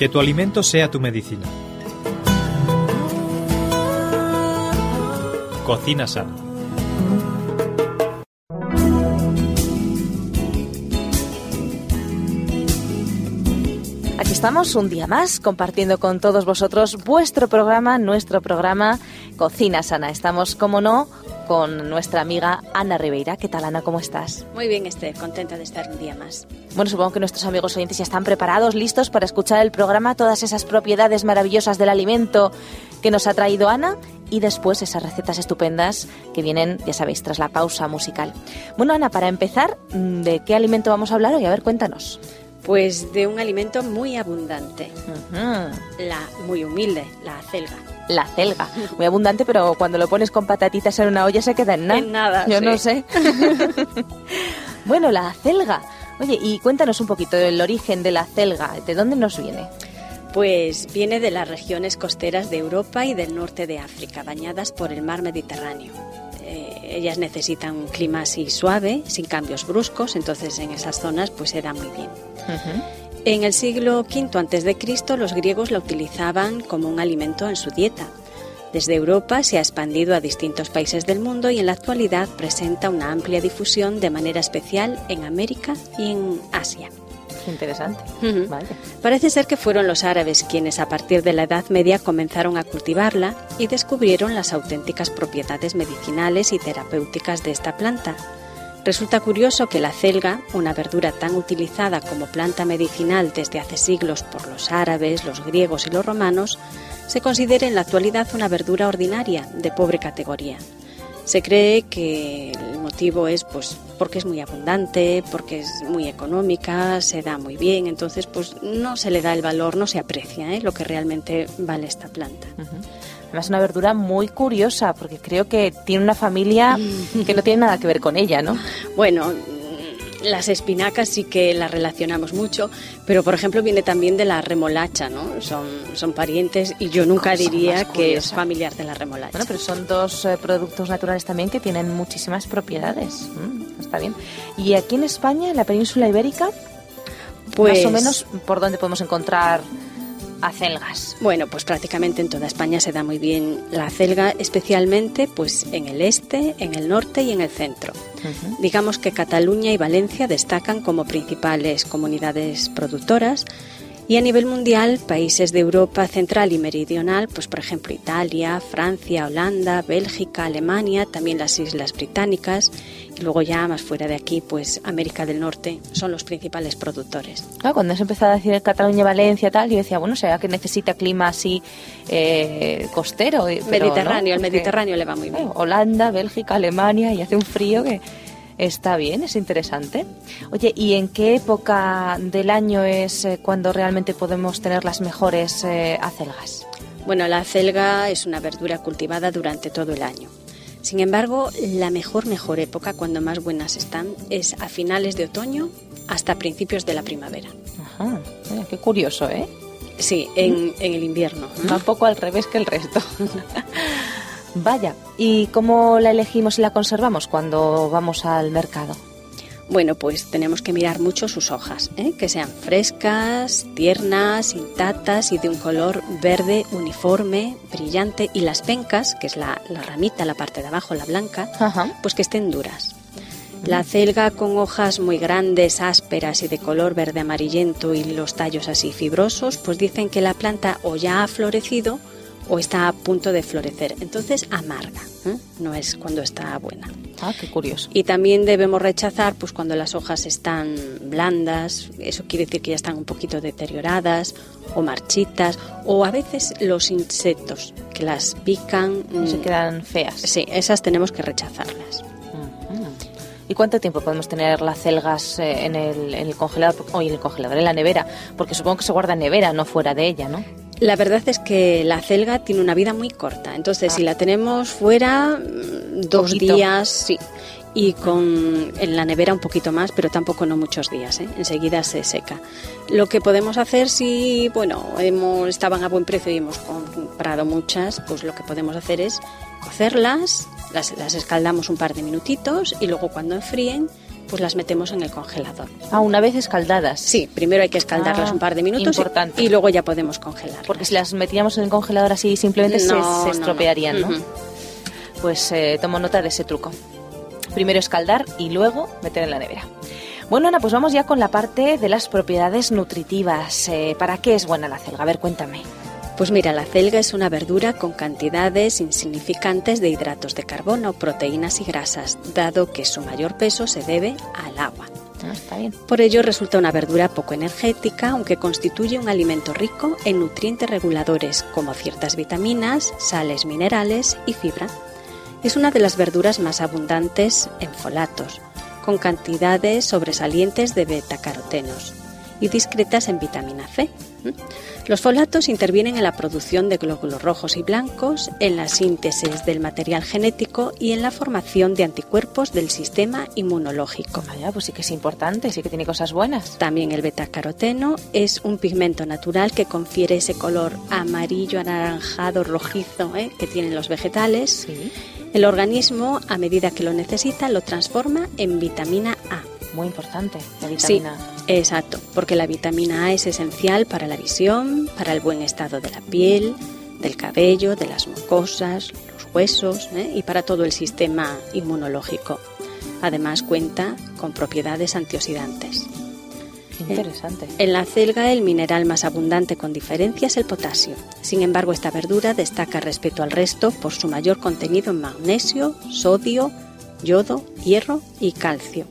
Que tu alimento sea tu medicina. Cocina sana. Aquí estamos un día más compartiendo con todos vosotros vuestro programa, nuestro programa Cocina Sana. Estamos, como no, con nuestra amiga Ana Ribeira. ¿Qué tal, Ana? ¿Cómo estás? Muy bien, Esther. Contenta de estar un día más. Bueno, supongo que nuestros amigos oyentes ya están preparados, listos para escuchar el programa, todas esas propiedades maravillosas del alimento que nos ha traído Ana y después esas recetas estupendas que vienen, ya sabéis, tras la pausa musical. Bueno, Ana, para empezar, ¿de qué alimento vamos a hablar hoy? A ver, cuéntanos. Pues de un alimento muy abundante, la muy humilde, la acelga. La celga, muy abundante, pero cuando lo pones con patatitas en una olla se queda en nada. En nada, Yo sí. no sé. bueno, la acelga. Oye, y cuéntanos un poquito del origen de la acelga, ¿de dónde nos viene? Pues viene de las regiones costeras de Europa y del norte de África, bañadas por el mar Mediterráneo. Ellas necesitan un clima así suave, sin cambios bruscos, entonces en esas zonas pues se da muy bien. En el siglo V a.C. los griegos la utilizaban como un alimento en su dieta. Desde Europa se ha expandido a distintos países del mundo y en la actualidad presenta una amplia difusión de manera especial en América y en Asia. Interesante. Parece ser que fueron los árabes quienes a partir de la Edad Media comenzaron a cultivarla y descubrieron las auténticas propiedades medicinales y terapéuticas de esta planta. Resulta curioso que la celga, una verdura tan utilizada como planta medicinal desde hace siglos por los árabes, los griegos y los romanos, se considere en la actualidad una verdura ordinaria de pobre categoría. Se cree que el motivo es pues porque es muy abundante, porque es muy económica, se da muy bien, entonces pues no se le da el valor, no se aprecia ¿eh? lo que realmente vale esta planta. Además, una verdura muy curiosa, porque creo que tiene una familia que no tiene nada que ver con ella, ¿no? Bueno, las espinacas sí que las relacionamos mucho, pero por ejemplo viene también de la remolacha, ¿no? Son, son parientes y yo nunca diría que es familiar de la remolacha. Bueno, pero son dos eh, productos naturales también que tienen muchísimas propiedades. Mm, está bien. Y aquí en España, en la península ibérica, Pues- más o menos, ¿por dónde podemos encontrar acelgas? Bueno, pues prácticamente en toda España se da muy bien la acelga, especialmente pues en el este, en el norte y en el centro. Digamos que Cataluña y Valencia destacan como principales comunidades productoras y a nivel mundial países de Europa central y meridional, pues por ejemplo Italia, Francia, Holanda, Bélgica, Alemania, también las Islas Británicas y luego ya más fuera de aquí, pues América del Norte son los principales productores. Claro, cuando has empezado a decir Cataluña, Valencia, tal, yo decía, bueno, será que necesita clima así eh, costero. pero Mediterráneo, no, el Mediterráneo le va muy bien. Holanda, Bélgica, Alemania, y hace un frío que está bien, es interesante. Oye, ¿y en qué época del año es eh, cuando realmente podemos tener las mejores eh, acelgas? Bueno, la acelga es una verdura cultivada durante todo el año. Sin embargo, la mejor, mejor época, cuando más buenas están, es a finales de otoño hasta principios de la primavera. Ajá, mira, qué curioso, ¿eh? Sí, en, en el invierno. Va un poco al revés que el resto. Vaya, ¿y cómo la elegimos y la conservamos cuando vamos al mercado? Bueno, pues tenemos que mirar mucho sus hojas, ¿eh? que sean frescas, tiernas, intactas y de un color verde uniforme, brillante, y las pencas, que es la, la ramita, la parte de abajo, la blanca, Ajá. pues que estén duras. La celga con hojas muy grandes, ásperas y de color verde amarillento y los tallos así fibrosos, pues dicen que la planta o ya ha florecido o está a punto de florecer. Entonces amarga, ¿eh? no es cuando está buena. Ah, qué curioso. Y también debemos rechazar pues cuando las hojas están blandas, eso quiere decir que ya están un poquito deterioradas o marchitas, o a veces los insectos que las pican. Se mm, quedan feas. Sí, esas tenemos que rechazarlas. ¿Y cuánto tiempo podemos tener las celgas eh, en el, en el congelador? O en el congelador, en la nevera. Porque supongo que se guarda en nevera, no fuera de ella, ¿no? La verdad es que la celga tiene una vida muy corta, entonces Ah. si la tenemos fuera mm, dos Poquito. días, sí, y con en la nevera un poquito más, pero tampoco no muchos días, ¿eh? enseguida se seca. Lo que podemos hacer si, bueno, hemos, estaban a buen precio y hemos comprado muchas, pues lo que podemos hacer es cocerlas, las, las escaldamos un par de minutitos y luego cuando enfríen pues las metemos en el congelador. Ah, una vez escaldadas. Sí, primero hay que escaldarlas Ah, un par de minutos y- importante. y luego ya podemos congelarlas. Porque si las metíamos en el congelador así simplemente se- no, no. estropearían, ¿no? Pues eh, tomo nota de ese truco. Primero escaldar y luego meter en la nevera. Bueno, Ana, pues vamos ya con la parte de las propiedades nutritivas. Eh, ¿Para qué es buena la celga? A ver, cuéntame. Pues mira, la celga es una verdura con cantidades insignificantes de hidratos de carbono, proteínas y grasas, dado que su mayor peso se debe al agua. Ah, está bien. Por ello resulta una verdura poco energética, aunque constituye un alimento rico en nutrientes reguladores como ciertas vitaminas, sales minerales y fibra. Es una de las verduras más abundantes en folatos, con cantidades sobresalientes de betacarotenos y discretas en vitamina C. ¿Mm? Los folatos intervienen en la producción de glóbulos rojos y blancos, en la síntesis del material genético y en la formación de anticuerpos del sistema inmunológico. Vaya, pues sí que es importante, sí que tiene cosas buenas. También el betacaroteno es un pigmento natural que confiere ese color amarillo, anaranjado, rojizo ¿eh? que tienen los vegetales. Sí. El organismo, a medida que lo necesita, lo transforma en vitamina A. Muy importante, la vitamina. Sí, exacto, porque la vitamina A es esencial para la visión, para el buen estado de la piel, del cabello, de las mucosas, los huesos ¿eh? y para todo el sistema inmunológico. Además cuenta con propiedades antioxidantes. Qué interesante. En la celga el mineral más abundante con diferencia es el potasio. Sin embargo, esta verdura destaca respecto al resto por su mayor contenido en magnesio, sodio, yodo, hierro y calcio.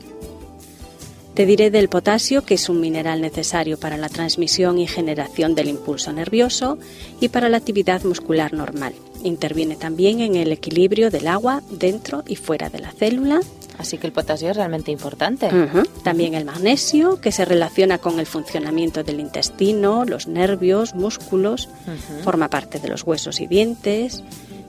Te diré del potasio, que es un mineral necesario para la transmisión y generación del impulso nervioso y para la actividad muscular normal. Interviene también en el equilibrio del agua dentro y fuera de la célula. Así que el potasio es realmente importante. También el magnesio, que se relaciona con el funcionamiento del intestino, los nervios, músculos, forma parte de los huesos y dientes,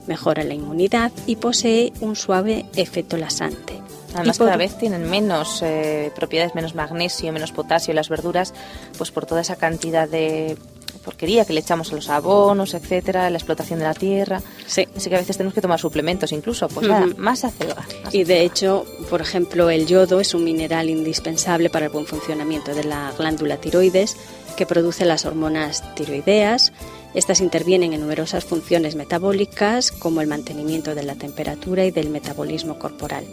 mejora la inmunidad y posee un suave efecto lasante. Además, cada vez tienen menos eh, propiedades, menos magnesio, menos potasio las verduras, pues por toda esa cantidad de porquería que le echamos a los abonos, etcétera, la explotación de la tierra. Sí. Así que a veces tenemos que tomar suplementos incluso. Pues nada, más acelga. Y de hecho, por ejemplo, el yodo es un mineral indispensable para el buen funcionamiento de la glándula tiroides que produce las hormonas tiroideas. Estas intervienen en numerosas funciones metabólicas como el mantenimiento de la temperatura y del metabolismo corporal.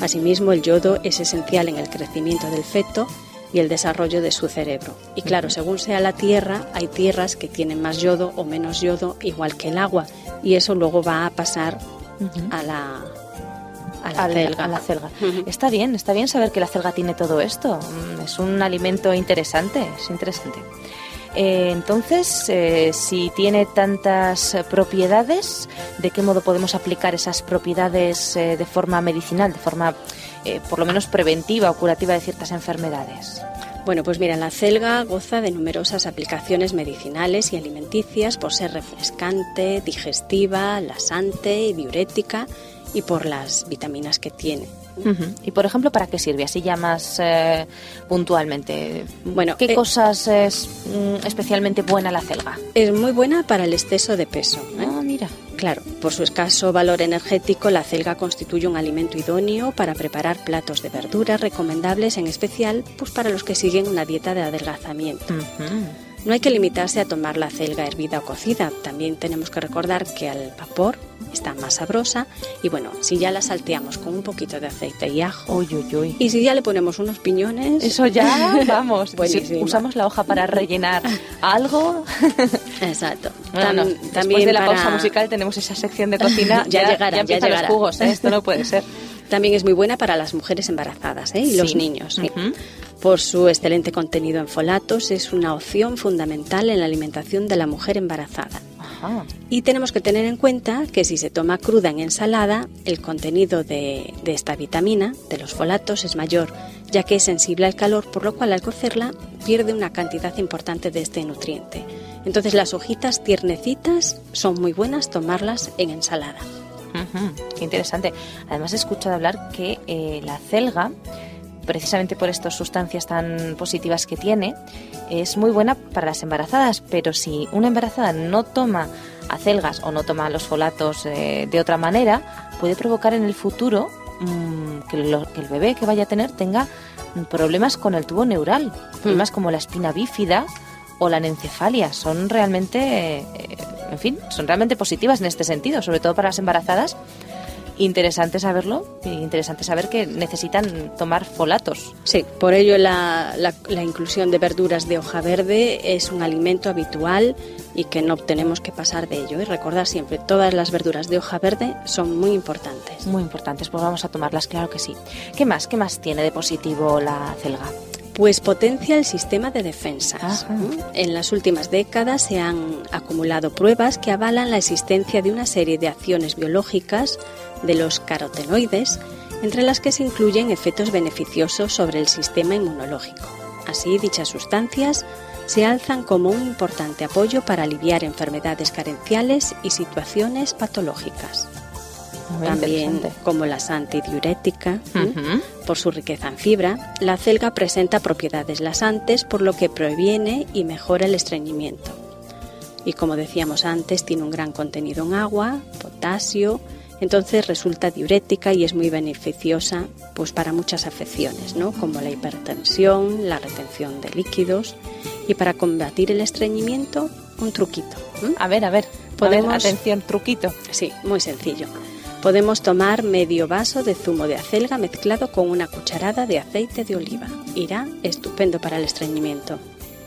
Asimismo, el yodo es esencial en el crecimiento del feto y el desarrollo de su cerebro. Y claro, según sea la tierra, hay tierras que tienen más yodo o menos yodo, igual que el agua, y eso luego va a pasar a la, a la a la, celga. a la celga. Ujú. Está bien, está bien saber que la celga tiene todo esto. Mm, Es un alimento interesante, es interesante. Eh, entonces, eh, si tiene tantas propiedades, ¿de qué modo podemos aplicar esas propiedades eh, de forma medicinal, de forma eh, por lo menos preventiva o curativa de ciertas enfermedades? Bueno, pues mira, la celga goza de numerosas aplicaciones medicinales y alimenticias por ser refrescante, digestiva, lasante y diurética y por las vitaminas que tiene. Y por ejemplo, ¿para qué sirve? Así ya más eh, puntualmente. Bueno, ¿qué eh, cosas es mm, especialmente buena la celga? Es muy buena para el exceso de peso. ¿eh? Ah, mira. Claro, por su escaso valor energético, la celga constituye un alimento idóneo para preparar platos de verduras recomendables, en especial pues para los que siguen una dieta de adelgazamiento. No hay que limitarse a tomar la celga hervida o cocida. También tenemos que recordar que al vapor está más sabrosa y bueno, si ya la salteamos con un poquito de aceite y ajo Uy, uy, uy. y si ya le ponemos unos piñones, Eso ya, vamos. si usamos la hoja para rellenar algo. exacto. Bueno, Tam- después de la para- pausa musical tenemos esa sección de cocina. Ya llegará, ya llegará. los jugos, ¿eh? Esto no puede ser. También es muy buena para las mujeres embarazadas ¿eh? y los niños. ¿sí? Por su excelente contenido en folatos, es una opción fundamental en la alimentación de la mujer embarazada. Ajá. Y tenemos que tener en cuenta que si se toma cruda en ensalada, el contenido de, de esta vitamina, de los folatos, es mayor, ya que es sensible al calor, por lo cual al cocerla pierde una cantidad importante de este nutriente. Entonces las hojitas tiernecitas son muy buenas tomarlas en ensalada. Qué interesante. Además he escuchado hablar que eh, la celga, precisamente por estas sustancias tan positivas que tiene, es muy buena para las embarazadas, pero si una embarazada no toma acelgas o no toma los folatos eh, de otra manera, puede provocar en el futuro mm, que, lo- que el bebé que vaya a tener tenga mm, problemas con el tubo neural, problemas como la espina bífida o la anencefalia. Son realmente, eh, en fin, son realmente positivas en este sentido, sobre todo para las embarazadas. Interesante saberlo, interesante saber que necesitan tomar folatos. Sí, por ello la, la- la inclusión de verduras de hoja verde es un alimento habitual y que no tenemos que pasar de ello. Y recordar siempre, todas las verduras de hoja verde son muy importantes. Muy importantes, pues vamos a tomarlas, claro que sí. ¿Qué más? ¿Qué más tiene de positivo la celga? Pues potencia el sistema de defensas. Ajá. ¿Mm? En las últimas décadas se han acumulado pruebas que avalan la existencia de una serie de acciones biológicas de los carotenoides, entre las que se incluyen efectos beneficiosos sobre el sistema inmunológico. Así, dichas sustancias se alzan como un importante apoyo para aliviar enfermedades carenciales y situaciones patológicas. Muy También como las antidiuréticas. Ujú. por su riqueza en fibra, la celga presenta propiedades lasantes, por lo que previene y mejora el estreñimiento. Y como decíamos antes, tiene un gran contenido en agua, potasio, entonces resulta diurética y es muy beneficiosa pues para muchas afecciones, ¿no? como la hipertensión, la retención de líquidos y para combatir el estreñimiento, un truquito. A ver, a ver. Podemos- A ver, atención, truquito. Sí, muy sencillo. Podemos tomar medio vaso de zumo de acelga mezclado con una cucharada de aceite de oliva. Irá estupendo para el estreñimiento.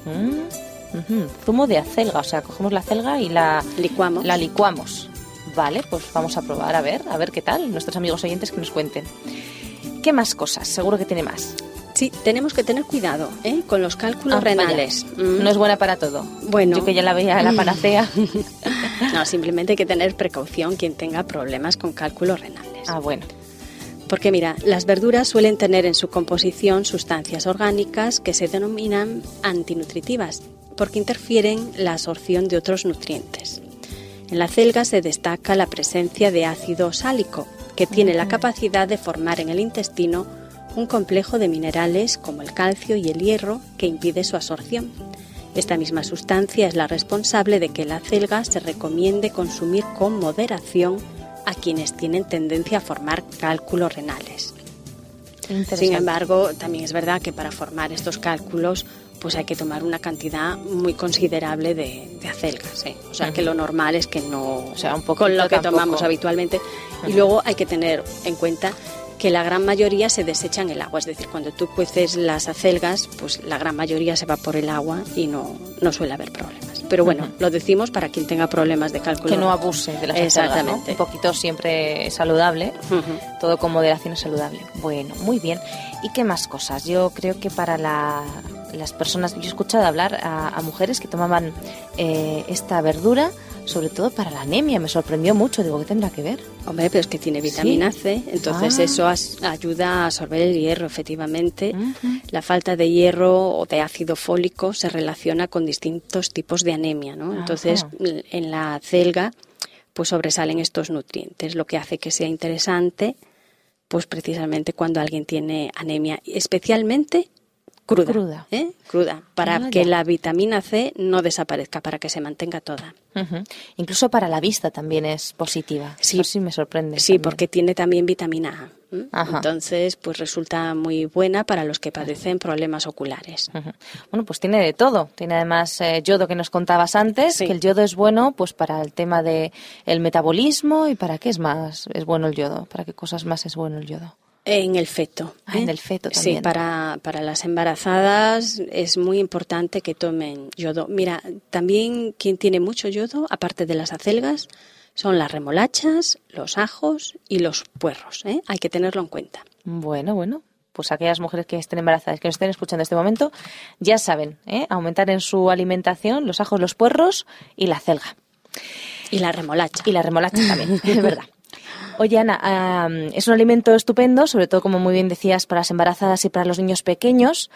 Mm, ujú. Zumo de acelga, o sea, cogemos la acelga y la, Licuamos. la licuamos. Vale, pues vamos a probar, a ver, a ver qué tal. Nuestros amigos oyentes que nos cuenten. ¿Qué más cosas? Seguro que tiene más. Sí, tenemos que tener cuidado ¿eh? con los cálculos Ah, renales. Mm. No es buena para todo. Bueno. Yo que ya la veía la panacea. No, simplemente hay que tener precaución quien tenga problemas con cálculos renales. ah, bueno. Porque mira, las verduras suelen tener en su composición sustancias orgánicas que se denominan antinutritivas porque interfieren la absorción de otros nutrientes. En la celga se destaca la presencia de ácido sálico, que tiene la capacidad de formar en el intestino un complejo de minerales como el calcio y el hierro que impide su absorción. Esta misma sustancia es la responsable de que la celga se recomiende consumir con moderación a quienes tienen tendencia a formar cálculos renales. Sin embargo, también es verdad que para formar estos cálculos pues hay que tomar una cantidad muy considerable de, de acelgas. ¿eh? O sea, que lo normal es que no... O sea, un poquito con lo que tampoco. tomamos habitualmente. Y luego hay que tener en cuenta que la gran mayoría se desecha en el agua. Es decir, cuando tú cueces las acelgas, pues la gran mayoría se va por el agua y no, no suele haber problemas. Pero bueno, lo decimos para quien tenga problemas de cálculo. Que no abuse de las acelgas, ¿no? Exactamente. Un poquito siempre saludable. Todo con moderación es saludable. Bueno, muy bien. ¿Y qué más cosas? Yo creo que para la- las personas, yo he escuchado hablar a, a mujeres que tomaban eh, esta verdura, sobre todo para la anemia. Me sorprendió mucho. Digo, ¿qué tendrá que ver? Hombre, pero es que tiene vitamina C, entonces Ah. eso as- ayuda a absorber el hierro, efectivamente. La falta de hierro o de ácido fólico se relaciona con distintos tipos de anemia, ¿no? Entonces, Ajá. en la celga, pues sobresalen estos nutrientes, lo que hace que sea interesante, pues precisamente cuando alguien tiene anemia, especialmente cruda. Cruda. ¿eh? Cruda, para Ah, que la vitamina C no desaparezca, para que se mantenga toda. Incluso para la vista también es positiva. Sí. Eso sí me sorprende. Sí, también. porque tiene también vitamina A. Ajá. Entonces, pues resulta muy buena para los que padecen problemas oculares. Bueno, pues tiene de todo. Tiene además eh, yodo que nos contabas antes, Sí. que el yodo es bueno pues para el tema de el metabolismo y para qué es más es bueno el yodo, para qué cosas más es bueno el yodo. En el feto. Ah, en el feto Sí, también. para, para las embarazadas es muy importante que tomen yodo. Mira, también quien tiene mucho yodo, aparte de las acelgas, son las remolachas, los ajos y los puerros. ¿eh? Hay que tenerlo en cuenta. Bueno, bueno. Pues aquellas mujeres que estén embarazadas, que nos estén escuchando en este momento, ya saben, ¿eh? aumentar en su alimentación los ajos, los puerros y la celga. Y la remolacha. Y la remolacha también, es verdad. Oye, Ana, ah, es un alimento estupendo, sobre todo, como muy bien decías, para las embarazadas y para los niños pequeños.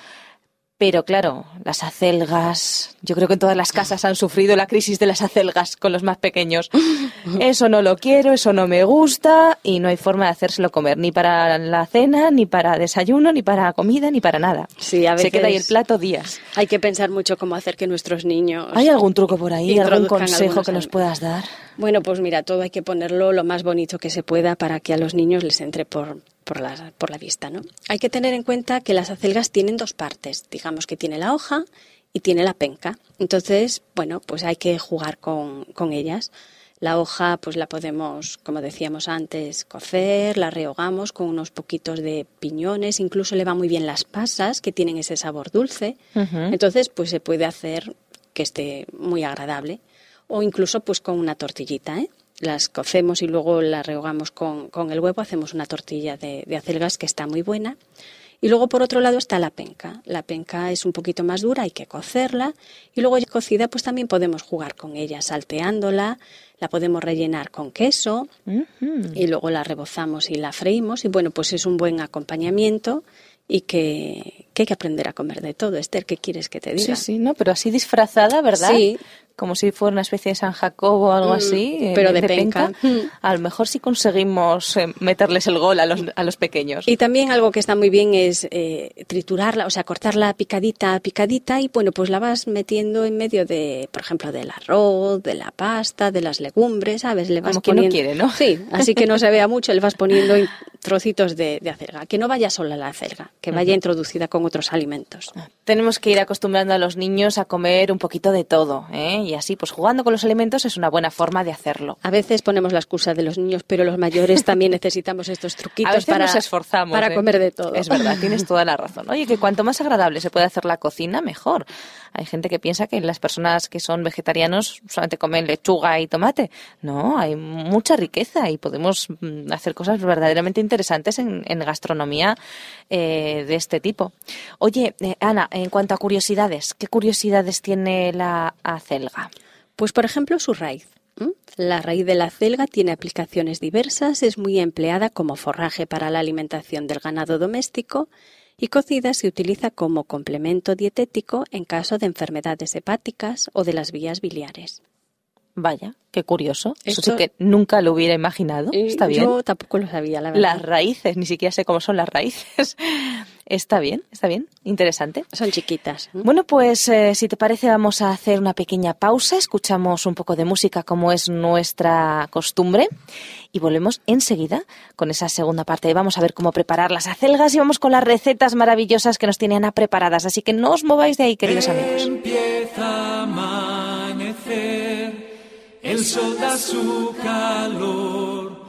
Pero claro, las acelgas, yo creo que en todas las casas han sufrido la crisis de las acelgas con los más pequeños. Eso no lo quiero, eso no me gusta y no hay forma de hacérselo comer, ni para la cena, ni para desayuno, ni para comida, ni para nada. Sí, a Se queda ahí el veces- plato días. Hay que pensar mucho cómo hacer que nuestros niños... ¿Hay algún truco por ahí, algún consejo que nos puedas dar? Bueno, pues mira, todo hay que ponerlo lo más bonito que se pueda para que a los niños les entre por, por, la, por la vista. ¿no? Hay que tener en cuenta que las acelgas tienen dos partes. Digamos que tiene la hoja y tiene la penca. Entonces, bueno, pues hay que jugar con, con ellas. La hoja, pues la podemos, como decíamos antes, cocer, la rehogamos con unos poquitos de piñones, incluso le va muy bien las pasas, que tienen ese sabor dulce. Entonces, pues se puede hacer que esté muy agradable. O incluso, pues con una tortillita, ¿eh? Las cocemos y luego las rehogamos con, con el huevo, hacemos una tortilla de, de acelgas que está muy buena. Y luego por otro lado está la penca. La penca es un poquito más dura, hay que cocerla y luego ya cocida pues también podemos jugar con ella salteándola, la podemos rellenar con queso y luego la rebozamos y la freímos y bueno, pues es un buen acompañamiento y que, hay que aprender a comer de todo. Esther, ¿qué quieres que te diga? Sí, sí, no, pero así disfrazada, ¿verdad? Sí, como si fuera una especie de San Jacobo o algo Mm, así. eh, pero de penca. Mm. A lo mejor sí conseguimos eh, meterles el gol a los, a los pequeños. Y también algo que está muy bien es eh, triturarla, o sea, cortarla picadita a picadita y bueno, pues la vas metiendo en medio de, por ejemplo, del arroz, de la pasta, de las legumbres, ¿sabes? Le vas Como quien no poniendo... quiere, ¿no? Sí, así que no se vea mucho, le vas poniendo en trocitos de, de acelga. Que no vaya sola la acelga, que vaya introducida con otros alimentos. Tenemos que ir acostumbrando a los niños a comer un poquito de todo, ¿eh? Y así, pues jugando con los alimentos es una buena forma de hacerlo. A veces ponemos la excusa de los niños, pero los mayores también necesitamos estos truquitos A veces para, nos esforzamos. para ¿eh? comer de todo. Es verdad, tienes toda la razón. Oye, que cuanto más agradable se puede hacer la cocina, mejor. Hay gente que piensa que las personas que son vegetarianos solamente comen lechuga y tomate. No, hay mucha riqueza y podemos mm, hacer cosas verdaderamente interesantes en, gastronomía eh, de este tipo. Oye, eh, Ana, en cuanto a curiosidades, ¿qué curiosidades tiene la acelga? Pues, por ejemplo, su raíz. La raíz de la acelga tiene aplicaciones diversas, es muy empleada como forraje para la alimentación del ganado doméstico y cocida se utiliza como complemento dietético en caso de enfermedades hepáticas o de las vías biliares. Vaya, qué curioso. Eso sí que nunca lo hubiera imaginado. Está bien. Yo tampoco lo sabía, la verdad. Las raíces, ni siquiera sé cómo son las raíces. está bien, está bien, interesante. Son chiquitas. Bueno, pues eh, si te parece vamos a hacer una pequeña pausa, escuchamos un poco de música como es nuestra costumbre y volvemos enseguida con esa segunda parte. Vamos a ver cómo preparar las acelgas y vamos con las recetas maravillosas que nos tiene Ana preparadas. Así que no os mováis de ahí, queridos amigos. Empieza el sol da su calor,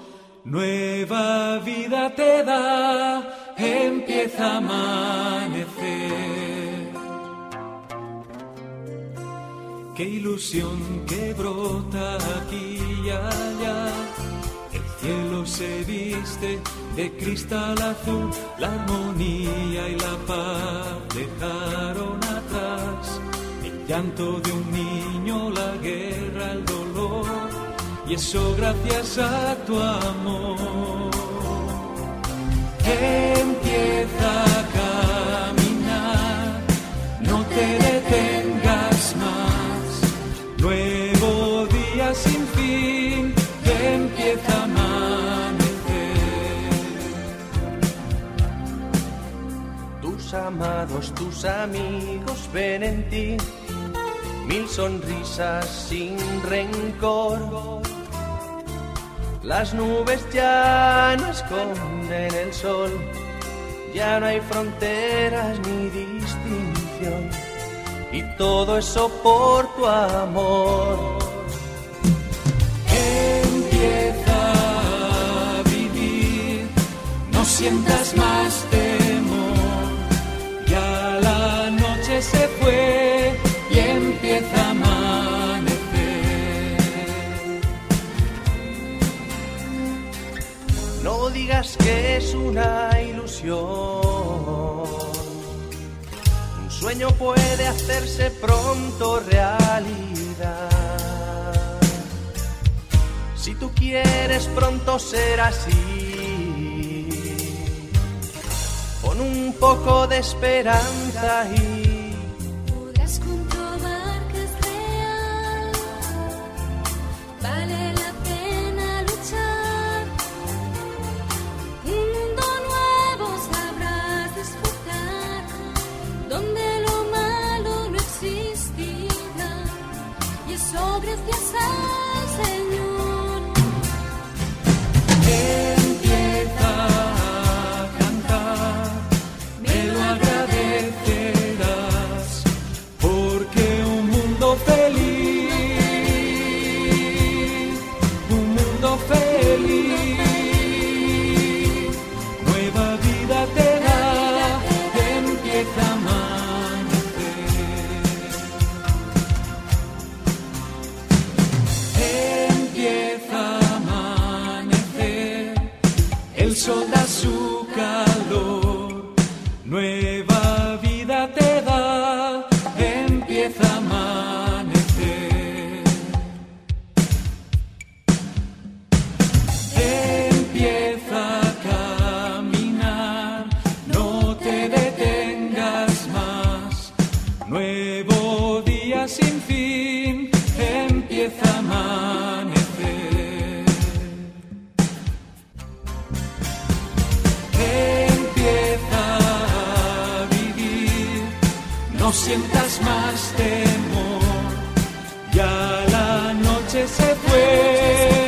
nueva vida te da, empieza a amanecer. Qué ilusión que brota aquí y allá. El cielo se viste de cristal azul, la armonía y la paz dejaron atrás. El llanto de un niño, la guerra, y eso gracias a tu amor. Empieza a caminar, no te detengas más. Nuevo día sin fin, que empieza a amanecer. Tus amados, tus amigos ven en ti mil sonrisas sin rencor. Las nubes ya no esconden el sol, ya no hay fronteras ni distinción, y todo eso por tu amor. Empieza a vivir, no sientas más temor. Que es una ilusión. Un sueño puede hacerse pronto realidad. Si tú quieres pronto ser así. Pon un poco de esperanza y sin fin empieza a amanecer. Empieza a vivir, no sientas más temor, ya la noche se fue.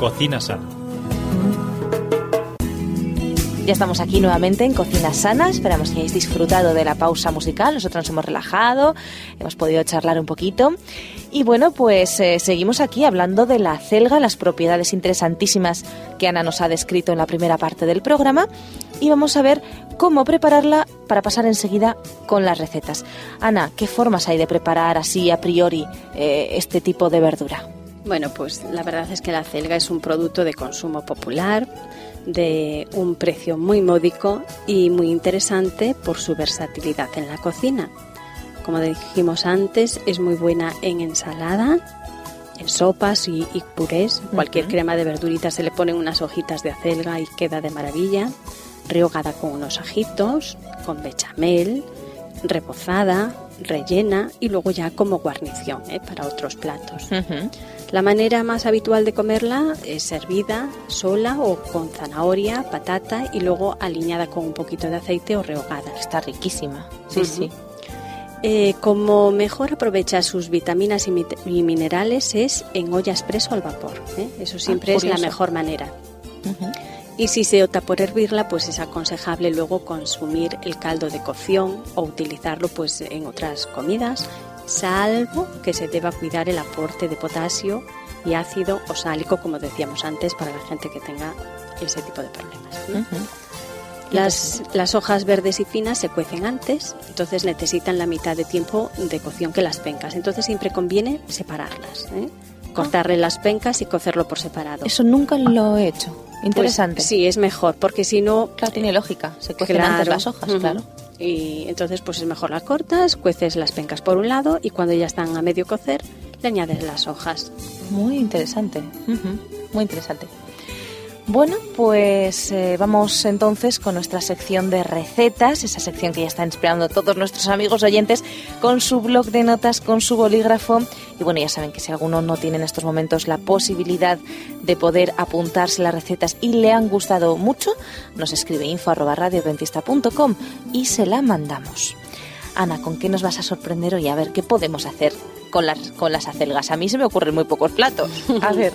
Cocina sana. Ya estamos aquí nuevamente en Cocina Sana. Esperamos que hayáis disfrutado de la pausa musical. Nosotros nos hemos relajado, hemos podido charlar un poquito. Y bueno, pues eh, seguimos aquí hablando de la celga, las propiedades interesantísimas que Ana nos ha descrito en la primera parte del programa. Y vamos a ver cómo prepararla para pasar enseguida con las recetas. Ana, ¿qué formas hay de preparar así a priori eh, este tipo de verdura? Bueno, pues la verdad es que la celga es un producto de consumo popular, de un precio muy módico y muy interesante por su versatilidad en la cocina. Como dijimos antes, es muy buena en ensalada, en sopas y, y purés. Cualquier crema de verdurita se le ponen unas hojitas de acelga y queda de maravilla. Rehogada con unos ajitos, con bechamel, rebozada, rellena y luego ya como guarnición ¿eh? para otros platos. La manera más habitual de comerla es servida sola o con zanahoria, patata y luego aliñada con un poquito de aceite o rehogada. Está riquísima. Sí, sí. Eh, como mejor aprovecha sus vitaminas y, minerales es en olla expreso al vapor. ¿eh? Eso siempre es la mejor manera. Y si se opta por hervirla, pues es aconsejable luego consumir el caldo de cocción o utilizarlo pues en otras comidas, salvo que se deba cuidar el aporte de potasio y ácido osálico, como decíamos antes, para la gente que tenga ese tipo de problemas. Las, las hojas verdes y finas se cuecen antes, entonces necesitan la mitad de tiempo de cocción que las pencas. Entonces siempre conviene separarlas, ¿eh? cortarle las pencas y cocerlo por separado. Eso nunca lo he hecho. Pues, Interesante. sí, es mejor, porque si no... Claro, tiene lógica. Se cuecen Claro. antes las hojas, claro. Y entonces pues es mejor las cortas, cueces las pencas por un lado y cuando ya están a medio cocer le añades las hojas. Muy interesante. Muy interesante. Bueno, pues eh, vamos entonces con nuestra sección de recetas, esa sección que ya están esperando todos nuestros amigos oyentes con su blog de notas, con su bolígrafo. Y bueno, ya saben que si alguno no tiene en estos momentos la posibilidad de poder apuntarse las recetas y le han gustado mucho, nos escribe info y se la mandamos. Ana, ¿con qué nos vas a sorprender hoy? A ver, ¿qué podemos hacer con las, con las acelgas? A mí se me ocurren muy pocos platos. A ver,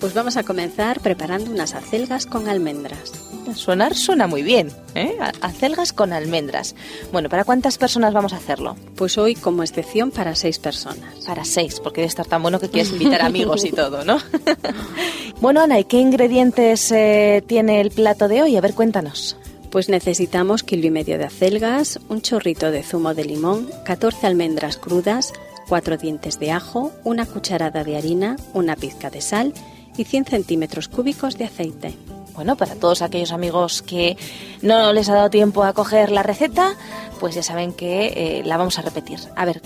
Pues vamos a comenzar preparando unas acelgas con almendras. sonar suena muy bien, ¿eh? Acelgas con almendras. Bueno, ¿para cuántas personas vamos a hacerlo? Pues hoy como excepción para seis personas. Para seis, porque debe estar tan bueno que quieres invitar amigos y todo, ¿no? bueno, Ana, ¿y qué ingredientes eh, tiene el plato de hoy? A ver, cuéntanos. Pues necesitamos kilo y medio de acelgas, un chorrito de zumo de limón, 14 almendras crudas, 4 dientes de ajo, una cucharada de harina, una pizca de sal y 100 centímetros cúbicos de aceite. Bueno, para todos aquellos amigos que no les ha dado tiempo a coger la receta, pues ya saben que eh, la vamos a repetir. A ver,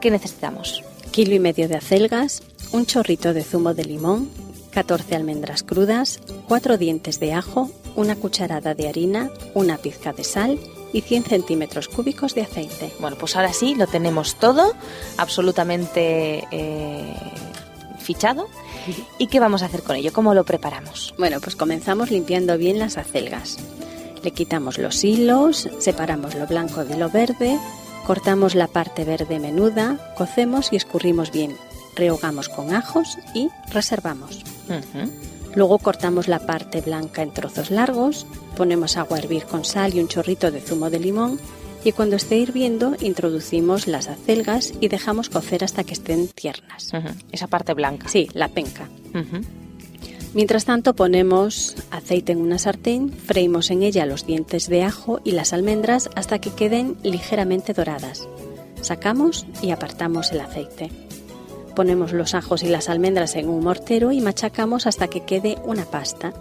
¿qué necesitamos? Kilo y medio de acelgas, un chorrito de zumo de limón, 14 almendras crudas, 4 dientes de ajo, una cucharada de harina, una pizca de sal y 100 centímetros cúbicos de aceite. Bueno, pues ahora sí, lo tenemos todo absolutamente eh, fichado. ¿Y qué vamos a hacer con ello? ¿Cómo lo preparamos? Bueno, pues comenzamos limpiando bien las acelgas. Le quitamos los hilos, separamos lo blanco de lo verde, cortamos la parte verde menuda, cocemos y escurrimos bien. Rehogamos con ajos y reservamos. Luego cortamos la parte blanca en trozos largos, ponemos agua a hervir con sal y un chorrito de zumo de limón y cuando esté hirviendo introducimos las acelgas y dejamos cocer hasta que estén tiernas. Esa parte blanca. Sí, la penca. Mientras tanto ponemos aceite en una sartén, freímos en ella los dientes de ajo y las almendras hasta que queden ligeramente doradas. Sacamos y apartamos el aceite. Ponemos los ajos y las almendras en un mortero y machacamos hasta que quede una pasta.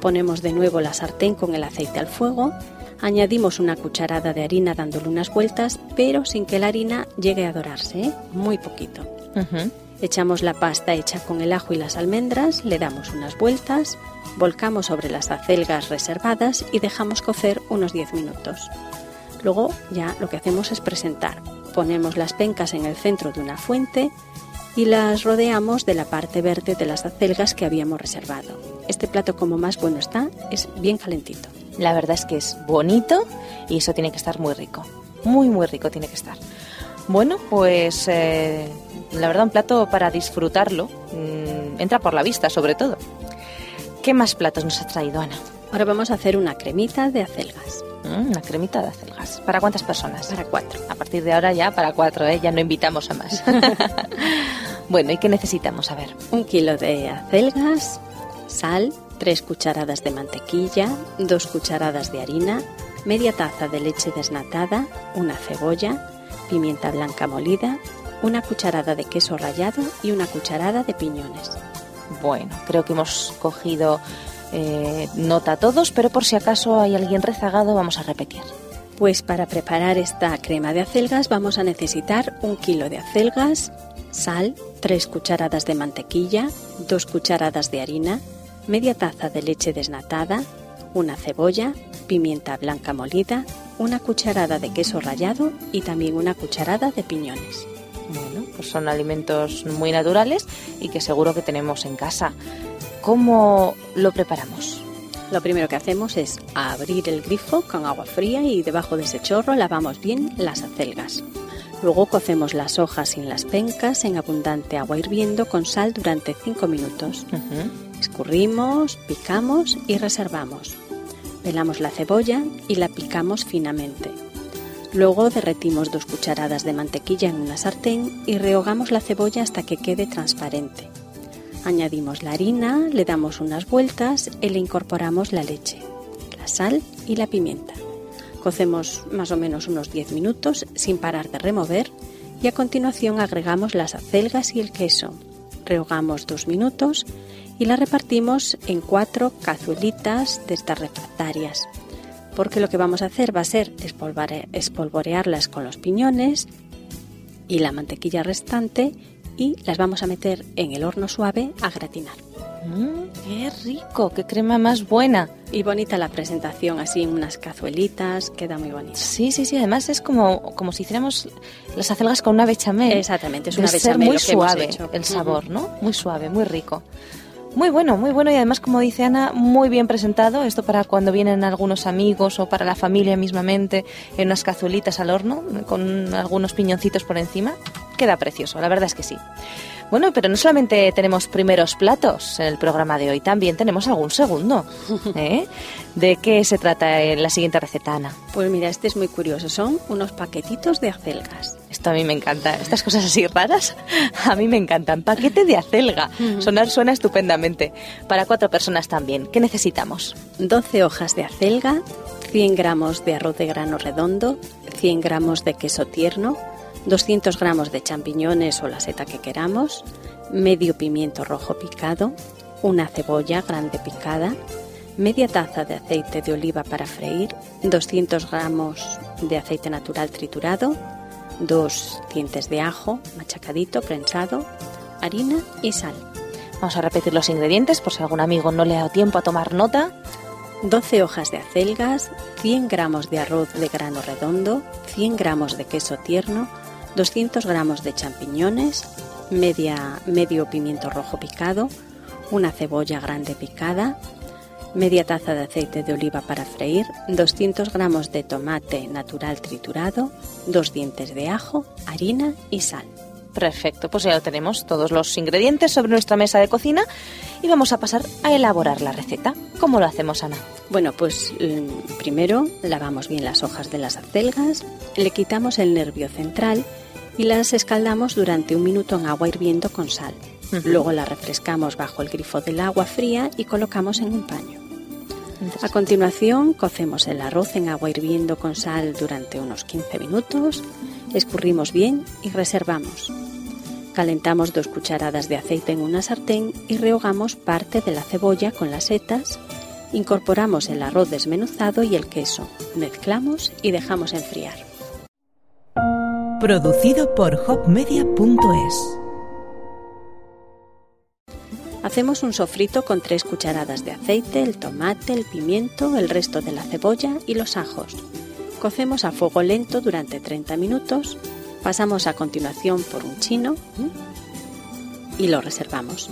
Ponemos de nuevo la sartén con el aceite al fuego, añadimos una cucharada de harina dándole unas vueltas, pero sin que la harina llegue a dorarse, ¿eh? muy poquito. Echamos la pasta hecha con el ajo y las almendras, le damos unas vueltas, volcamos sobre las acelgas reservadas y dejamos cocer unos 10 minutos. Luego ya lo que hacemos es presentar. Ponemos las pencas en el centro de una fuente y las rodeamos de la parte verde de las acelgas que habíamos reservado. Este plato como más bueno está es bien calentito. La verdad es que es bonito y eso tiene que estar muy rico. Muy, muy rico tiene que estar. Bueno, pues eh, la verdad un plato para disfrutarlo. mm, entra por la vista, sobre todo. ¿Qué más platos nos ha traído Ana? Ahora vamos a hacer una cremita de acelgas Mm, una cremita de acelgas. ¿Para cuántas personas? para cuatro. A partir de ahora ya para cuatro, ¿eh? ya no invitamos a más. bueno, ¿y qué necesitamos? A ver. Un kilo de acelgas, sal, tres cucharadas de mantequilla, dos cucharadas de harina, media taza de leche desnatada, una cebolla, pimienta blanca molida, una cucharada de queso rallado y una cucharada de piñones. Bueno, creo que hemos cogido eh, nota todos, pero por si acaso hay alguien rezagado, vamos a repetir. Pues para preparar esta crema de acelgas vamos a necesitar un kilo de acelgas, sal, tres cucharadas de mantequilla, dos cucharadas de harina, media taza de leche desnatada, una cebolla, pimienta blanca molida, una cucharada de queso rallado y también una cucharada de piñones. Bueno, pues son alimentos muy naturales y que seguro que tenemos en casa. ¿Cómo lo preparamos? Lo primero que hacemos es abrir el grifo con agua fría y debajo de ese chorro lavamos bien las acelgas. Luego cocemos las hojas sin las pencas en abundante agua hirviendo con sal durante 5 minutos. Escurrimos, picamos y reservamos. Pelamos la cebolla y la picamos finamente. Luego derretimos dos cucharadas de mantequilla en una sartén y rehogamos la cebolla hasta que quede transparente. Añadimos la harina, le damos unas vueltas y le incorporamos la leche, la sal y la pimienta. Cocemos más o menos unos 10 minutos sin parar de remover y a continuación agregamos las acelgas y el queso. Rehogamos dos minutos y la repartimos en cuatro cazuelitas de estas refractarias. Porque lo que vamos a hacer va a ser espolvorearlas con los piñones y la mantequilla restante y las vamos a meter en el horno suave a gratinar. Mm, ¡Qué rico! ¡Qué crema más buena! Y bonita la presentación, así en unas cazuelitas, queda muy bonita. Sí, sí, sí. Además es como, como si hiciéramos las acelgas con una bechamel. Exactamente, es una bechamel muy lo que hemos suave hecho. el sabor, ¿no? Muy suave, muy rico. Muy bueno, muy bueno y además, como dice Ana, muy bien presentado. Esto para cuando vienen algunos amigos o para la familia mismamente en unas cazuelitas al horno con algunos piñoncitos por encima. Queda precioso, la verdad es que sí. Bueno, pero no solamente tenemos primeros platos en el programa de hoy, también tenemos algún segundo. ¿eh? ¿De qué se trata en la siguiente receta, Ana? Pues mira, este es muy curioso, son unos paquetitos de acelgas. Esto a mí me encanta. Estas cosas así raras, a mí me encantan. Paquete de acelga. Sonar suena estupendamente. Para cuatro personas también. ¿Qué necesitamos? 12 hojas de acelga, 100 gramos de arroz de grano redondo, 100 gramos de queso tierno, 200 gramos de champiñones o la seta que queramos, medio pimiento rojo picado, una cebolla grande picada, media taza de aceite de oliva para freír, 200 gramos de aceite natural triturado, dos dientes de ajo machacadito, prensado, harina y sal. Vamos a repetir los ingredientes por si algún amigo no le ha dado tiempo a tomar nota. 12 hojas de acelgas, 100 gramos de arroz de grano redondo, 100 gramos de queso tierno, 200 gramos de champiñones, media, medio pimiento rojo picado, una cebolla grande picada, media taza de aceite de oliva para freír, 200 gramos de tomate natural triturado, dos dientes de ajo, harina y sal. Perfecto, pues ya lo tenemos todos los ingredientes sobre nuestra mesa de cocina y vamos a pasar a elaborar la receta. ¿Cómo lo hacemos, Ana? Bueno, pues mm, primero lavamos bien las hojas de las acelgas, le quitamos el nervio central y las escaldamos durante un minuto en agua hirviendo con sal. Luego las refrescamos bajo el grifo del agua fría y colocamos en un paño. A continuación, cocemos el arroz en agua hirviendo con sal durante unos 15 minutos, escurrimos bien y reservamos. Calentamos dos cucharadas de aceite en una sartén y rehogamos parte de la cebolla con las setas. Incorporamos el arroz desmenuzado y el queso, mezclamos y dejamos enfriar. Producido por hopmedia.es Hacemos un sofrito con tres cucharadas de aceite, el tomate, el pimiento, el resto de la cebolla y los ajos. Cocemos a fuego lento durante 30 minutos, pasamos a continuación por un chino y lo reservamos.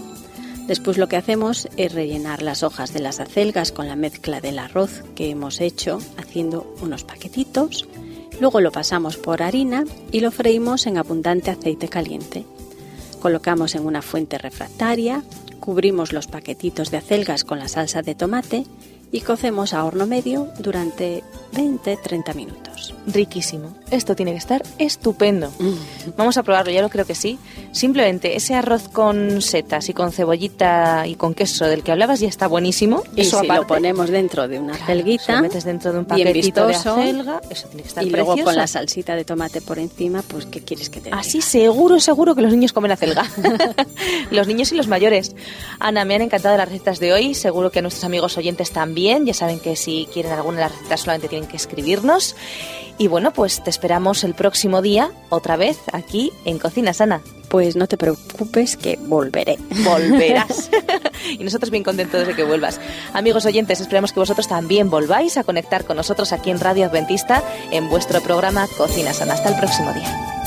Después lo que hacemos es rellenar las hojas de las acelgas con la mezcla del arroz que hemos hecho haciendo unos paquetitos. Luego lo pasamos por harina y lo freímos en abundante aceite caliente. Colocamos en una fuente refractaria, Cubrimos los paquetitos de acelgas con la salsa de tomate y cocemos a horno medio durante 20-30 minutos. Riquísimo. Esto tiene que estar estupendo. Vamos a probarlo, ya lo creo que sí. Simplemente ese arroz con setas y con cebollita y con queso del que hablabas ya está buenísimo. Y si lo ponemos dentro de una acelguita, lo metes dentro de un paquetito de acelga, eso tiene que estar Y luego con la salsita de tomate por encima, pues ¿qué quieres que te diga? Así seguro, seguro que los niños comen acelga. los niños y los mayores. Ana, me han encantado las recetas de hoy. Seguro que nuestros amigos oyentes también. Ya saben que si quieren alguna de las recetas solamente tienen que escribirnos. Y bueno, pues te esperamos el próximo día, otra vez, aquí en Cocina Sana. Pues no te preocupes que volveré. Volverás. y nosotros bien contentos de que vuelvas. Amigos oyentes, esperamos que vosotros también volváis a conectar con nosotros aquí en Radio Adventista en vuestro programa Cocina Sana. Hasta el próximo día.